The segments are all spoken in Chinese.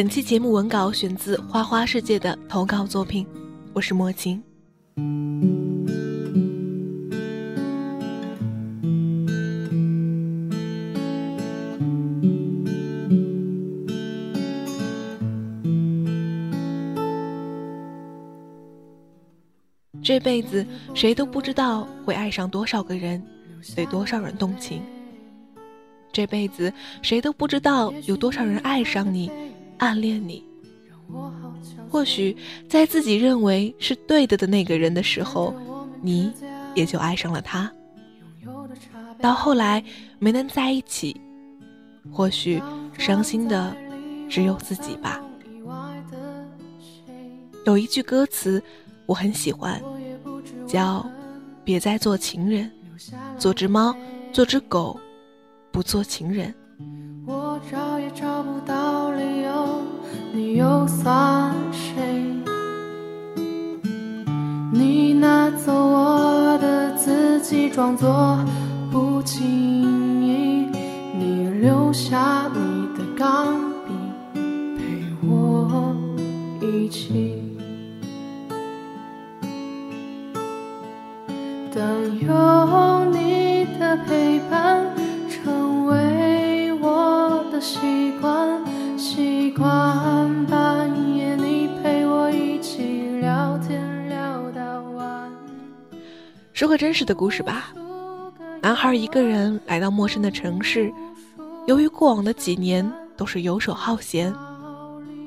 本期节目文稿选自花花世界的投稿作品，我是莫晴。这辈子谁都不知道会爱上多少个人，对多少人动情。这辈子谁都不知道有多少人爱上你。暗恋你，或许在自己认为是对的的那个人的时候，你也就爱上了他。到后来没能在一起，或许伤心的只有自己吧。有一句歌词我很喜欢，叫“别再做情人，做只猫，做只狗，不做情人。”找也找不到理由，你又算谁？你拿走我的自己，装作不经意。你留下你的钢笔，陪我一起。个真实的故事吧。男孩一个人来到陌生的城市，由于过往的几年都是游手好闲，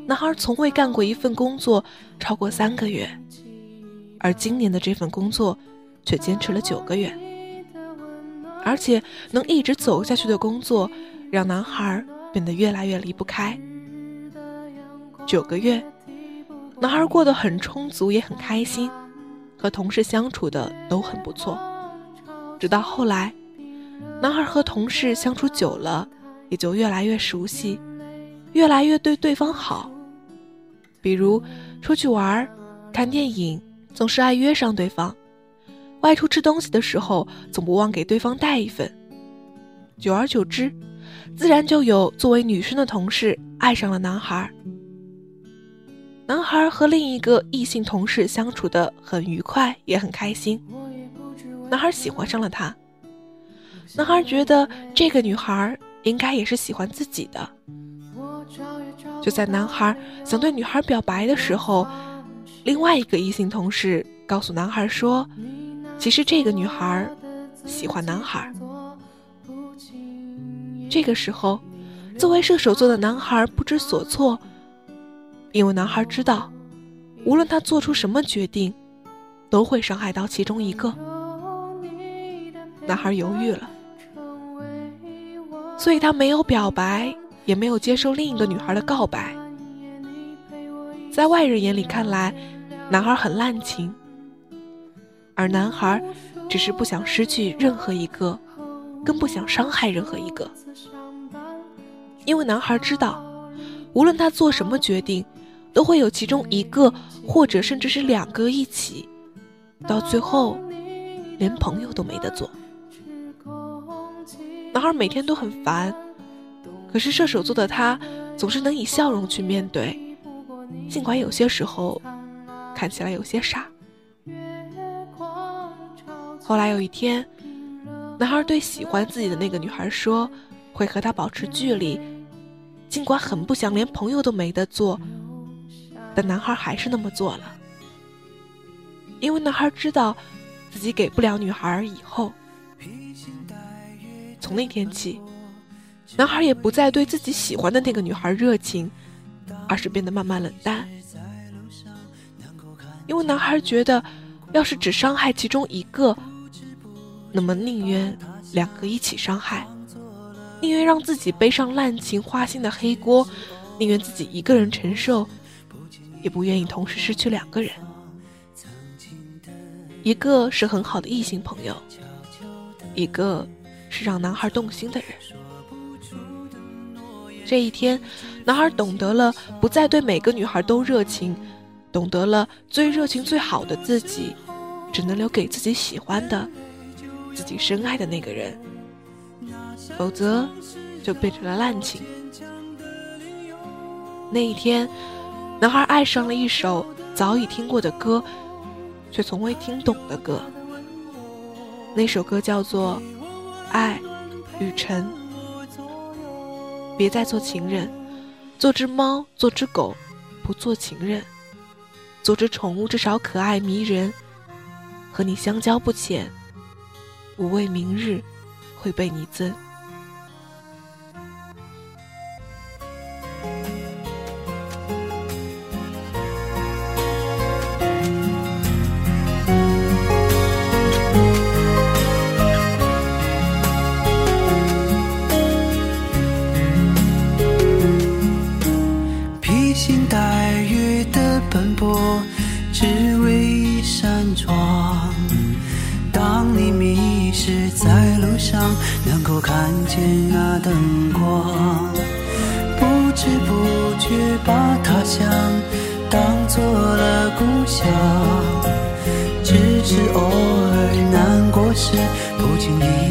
男孩从未干过一份工作超过三个月，而今年的这份工作却坚持了九个月，而且能一直走下去的工作，让男孩。变得越来越离不开。九个月，男孩过得很充足，也很开心，和同事相处的都很不错。直到后来，男孩和同事相处久了，也就越来越熟悉，越来越对对方好。比如出去玩、看电影，总是爱约上对方；外出吃东西的时候，总不忘给对方带一份。久而久之。自然就有作为女生的同事爱上了男孩。男孩和另一个异性同事相处的很愉快，也很开心。男孩喜欢上了她。男孩觉得这个女孩应该也是喜欢自己的。就在男孩想对女孩表白的时候，另外一个异性同事告诉男孩说：“其实这个女孩喜欢男孩。”这个时候，作为射手座的男孩不知所措，因为男孩知道，无论他做出什么决定，都会伤害到其中一个。男孩犹豫了，所以他没有表白，也没有接受另一个女孩的告白。在外人眼里看来，男孩很滥情，而男孩只是不想失去任何一个。更不想伤害任何一个，因为男孩知道，无论他做什么决定，都会有其中一个或者甚至是两个一起，到最后连朋友都没得做。男孩每天都很烦，可是射手座的他总是能以笑容去面对，尽管有些时候看起来有些傻。后来有一天。男孩对喜欢自己的那个女孩说：“会和她保持距离，尽管很不想，连朋友都没得做。”但男孩还是那么做了，因为男孩知道自己给不了女孩以后。从那天起，男孩也不再对自己喜欢的那个女孩热情，而是变得慢慢冷淡。因为男孩觉得，要是只伤害其中一个。那么宁愿两个一起伤害，宁愿让自己背上滥情花心的黑锅，宁愿自己一个人承受，也不愿意同时失去两个人。一个是很好的异性朋友，一个是让男孩动心的人。这一天，男孩懂得了不再对每个女孩都热情，懂得了最热情最好的自己，只能留给自己喜欢的、自己深爱的那个人，否则就变成了滥情。那一天，男孩爱上了一首早已听过的歌。却从未听懂的歌，那首歌叫做《爱与诚》。别再做情人，做只猫，做只狗，不做情人。做只宠物，至少可爱迷人，和你相交不浅，无畏明日会被你憎。奔波只为一扇窗，当你迷失在路上，能够看见那灯光，不知不觉把他乡当做了故乡，只是偶尔难过时，不经意。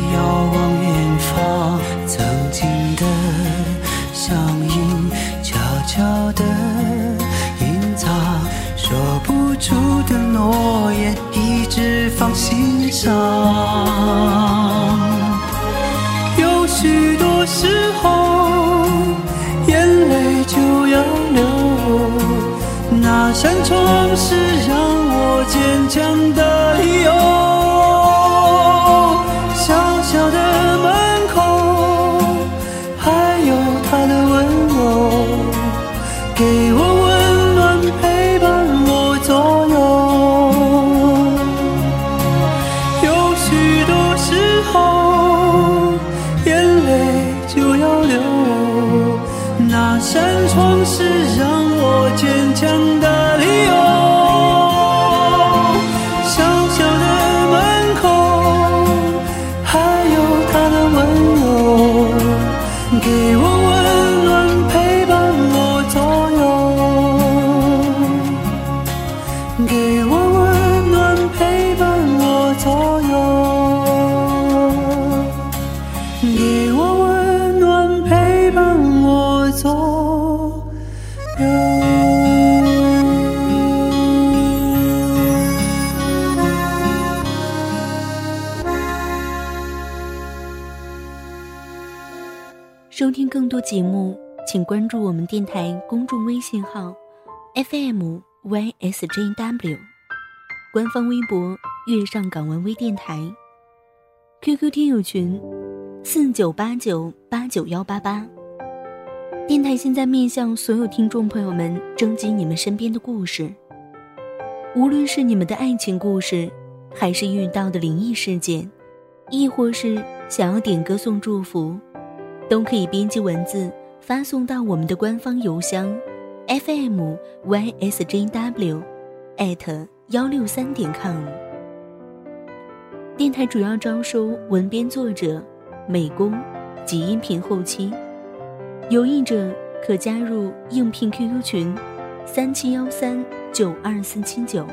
诺言，一直放心上。有许多时候，眼泪就要流。那扇窗是让我坚强的理由。小小的是让收听更多节目，请关注我们电台公众微信号 FM YSJW，官方微博月上港湾微电台，QQ 听友群四九八九八九幺八八。电台现在面向所有听众朋友们征集你们身边的故事，无论是你们的爱情故事，还是遇到的灵异事件，亦或是想要点歌送祝福。都可以编辑文字发送到我们的官方邮箱，fm ysjw，艾特幺六三点 com。电台主要招收文编作者、美工及音频后期，有意者可加入应聘 QQ 群：三七幺三九二四七九。